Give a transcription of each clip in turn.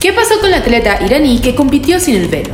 ¿Qué pasó con la atleta iraní que compitió sin el velo?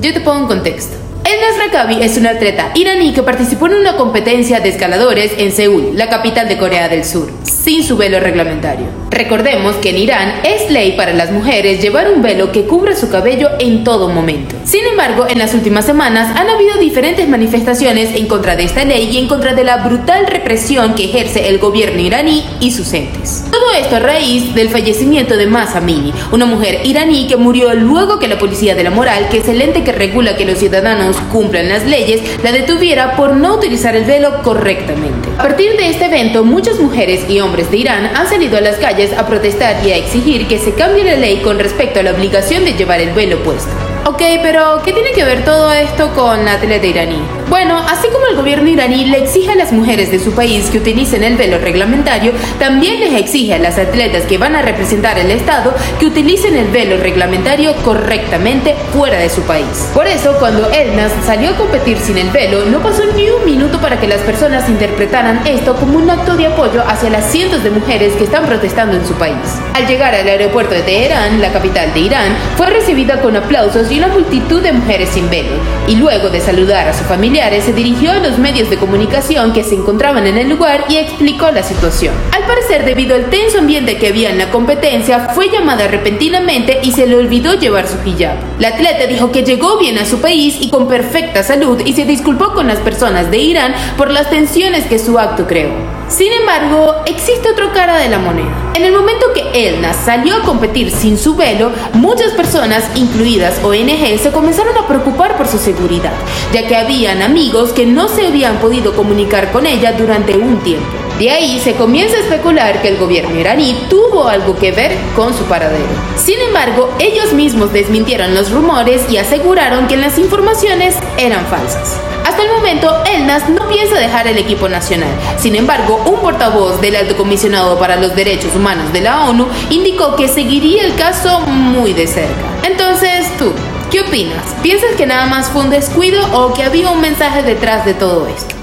Yo te pongo en contexto. Elnaz Rakabi es una atleta iraní que participó en una competencia de escaladores en Seúl, la capital de Corea del Sur, sin su velo reglamentario. Recordemos que en Irán es ley para las mujeres llevar un velo que cubra su cabello en todo momento. Sin embargo, en las últimas semanas han habido diferentes manifestaciones en contra de esta ley y en contra de la brutal represión que ejerce el gobierno iraní y sus entes. Todo esto a raíz del fallecimiento de Masa Amini, una mujer iraní que murió luego que la policía de la moral, que es el ente que regula que los ciudadanos cumplan las leyes, la detuviera por no utilizar el velo correctamente. A partir de este evento, muchas mujeres y hombres de Irán han salido a las calles a protestar y a exigir que se cambie la ley con respecto a la obligación de llevar el velo puesto. Ok, pero ¿qué tiene que ver todo esto con la atleta iraní? Bueno, así como el gobierno iraní le exige a las mujeres de su país que utilicen el velo reglamentario, también les exige a las atletas que van a representar el Estado que utilicen el velo reglamentario correctamente fuera de su país. Por eso, cuando Elnas salió a competir sin el velo, no pasó ni un minuto para que las personas interpretaran esto como un acto de apoyo hacia las cientos de mujeres que están protestando en su país. Al llegar al aeropuerto de Teherán, la capital de Irán, fue recibida con aplausos y una multitud de mujeres sin velo, y luego de saludar a su familia, se dirigió a los medios de comunicación que se encontraban en el lugar y explicó la situación. Al parecer, debido al tenso ambiente que había en la competencia, fue llamada repentinamente y se le olvidó llevar su hijab. La atleta dijo que llegó bien a su país y con perfecta salud y se disculpó con las personas de Irán por las tensiones que su acto creó. Sin embargo, existe otra cara de la moneda. En el momento que Elna salió a competir sin su velo, muchas personas, incluidas ONG, se comenzaron a preocupar por su seguridad, ya que habían amigos que no se habían podido comunicar con ella durante un tiempo. De ahí se comienza a especular que el gobierno iraní tuvo algo que ver con su paradero. Sin embargo, ellos mismos desmintieron los rumores y aseguraron que las informaciones eran falsas. Hasta el momento, Elnas no piensa dejar el equipo nacional. Sin embargo, un portavoz del alto comisionado para los derechos humanos de la ONU indicó que seguiría el caso muy de cerca. Entonces, tú, ¿qué opinas? ¿Piensas que nada más fue un descuido o que había un mensaje detrás de todo esto?